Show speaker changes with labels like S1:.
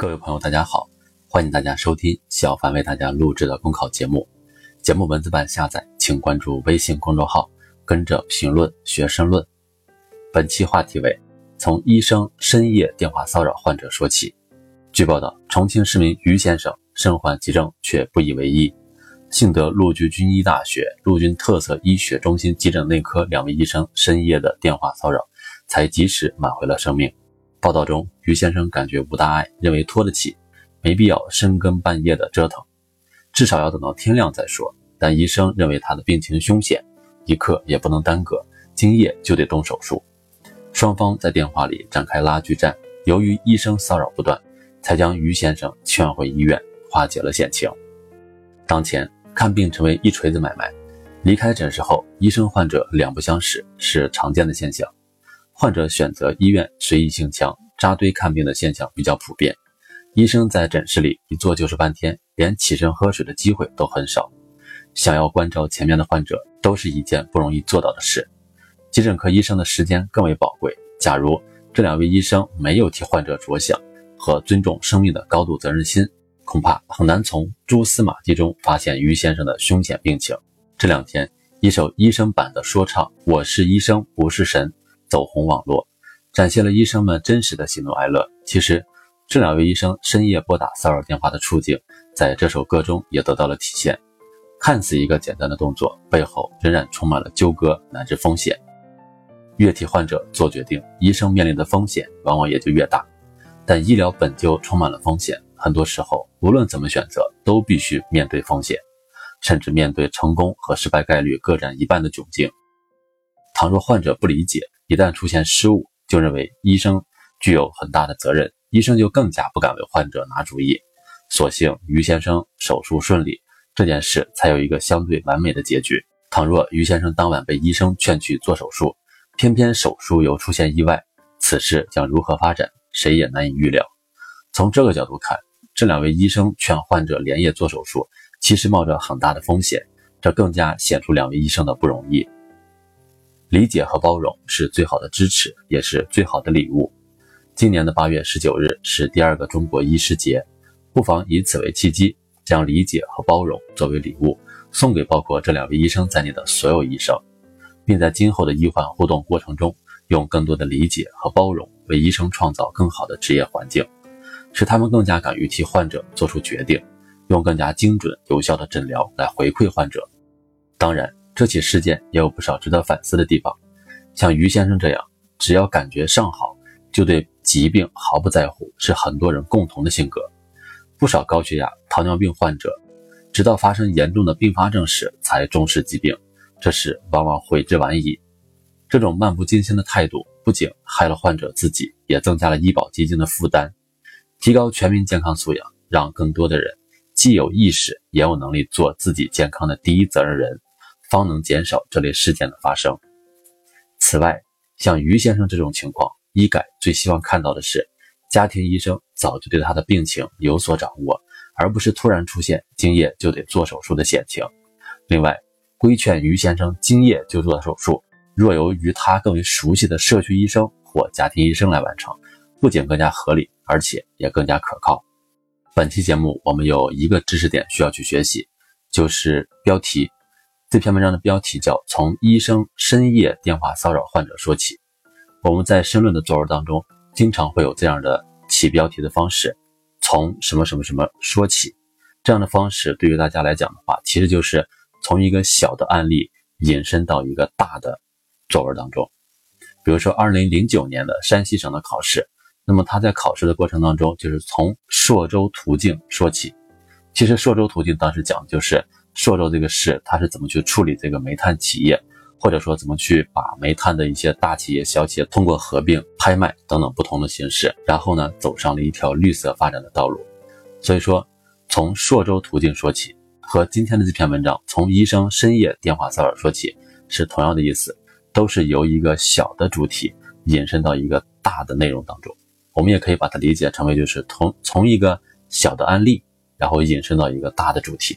S1: 各位朋友，大家好，欢迎大家收听小凡为大家录制的公考节目。节目文字版下载，请关注微信公众号，跟着评论学申论。本期话题为：从医生深夜电话骚扰患者说起。据报道，重庆市民于先生身患急症却不以为意，幸得陆军军医大学陆军特色医学中心急诊内科两位医生深夜的电话骚扰，才及时挽回了生命。报道中，于先生感觉无大碍，认为拖得起，没必要深更半夜的折腾，至少要等到天亮再说。但医生认为他的病情凶险，一刻也不能耽搁，今夜就得动手术。双方在电话里展开拉锯战，由于医生骚扰不断，才将于先生劝回医院，化解了险情。当前看病成为一锤子买卖，离开诊室后，医生患者两不相识是常见的现象。患者选择医院随意性强、扎堆看病的现象比较普遍。医生在诊室里一坐就是半天，连起身喝水的机会都很少。想要关照前面的患者，都是一件不容易做到的事。急诊科医生的时间更为宝贵。假如这两位医生没有替患者着想和尊重生命的高度责任心，恐怕很难从蛛丝马迹中发现于先生的凶险病情。这两天，一首医生版的说唱《我是医生不是神》。走红网络，展现了医生们真实的喜怒哀乐。其实，这两位医生深夜拨打骚扰电话的处境，在这首歌中也得到了体现。看似一个简单的动作，背后仍然充满了纠葛乃至风险。越替患者做决定，医生面临的风险往往也就越大。但医疗本就充满了风险，很多时候无论怎么选择，都必须面对风险，甚至面对成功和失败概率各占一半的窘境。倘若患者不理解，一旦出现失误，就认为医生具有很大的责任，医生就更加不敢为患者拿主意。所幸于先生手术顺利，这件事才有一个相对完美的结局。倘若于先生当晚被医生劝去做手术，偏偏手术又出现意外，此事将如何发展，谁也难以预料。从这个角度看，这两位医生劝患者连夜做手术，其实冒着很大的风险，这更加显出两位医生的不容易。理解和包容是最好的支持，也是最好的礼物。今年的八月十九日是第二个中国医师节，不妨以此为契机，将理解和包容作为礼物，送给包括这两位医生在内的所有医生，并在今后的医患互动过程中，用更多的理解和包容，为医生创造更好的职业环境，使他们更加敢于替患者做出决定，用更加精准有效的诊疗来回馈患者。当然。这起事件也有不少值得反思的地方，像于先生这样，只要感觉尚好，就对疾病毫不在乎，是很多人共同的性格。不少高血压、糖尿病患者，直到发生严重的并发症时才重视疾病，这时往往悔之晚矣。这种漫不经心的态度，不仅害了患者自己，也增加了医保基金的负担。提高全民健康素养，让更多的人既有意识，也有能力做自己健康的第一责任人。方能减少这类事件的发生。此外，像于先生这种情况，医改最希望看到的是，家庭医生早就对他的病情有所掌握，而不是突然出现今夜就得做手术的险情。另外，规劝于先生今夜就做手术，若由于他更为熟悉的社区医生或家庭医生来完成，不仅更加合理，而且也更加可靠。本期节目我们有一个知识点需要去学习，就是标题。这篇文章的标题叫《从医生深夜电话骚扰患者说起》。我们在申论的作文当中，经常会有这样的起标题的方式，从什么什么什么说起。这样的方式对于大家来讲的话，其实就是从一个小的案例引申到一个大的作文当中。比如说，二零零九年的山西省的考试，那么他在考试的过程当中，就是从朔州途径说起。其实朔州途径当时讲的就是。朔州这个市，它是怎么去处理这个煤炭企业，或者说怎么去把煤炭的一些大企业、小企业通过合并、拍卖等等不同的形式，然后呢走上了一条绿色发展的道路。所以说，从朔州途径说起，和今天的这篇文章从医生深夜电话骚扰说起是同样的意思，都是由一个小的主体引申到一个大的内容当中。我们也可以把它理解成为就是从从一个小的案例，然后引申到一个大的主题。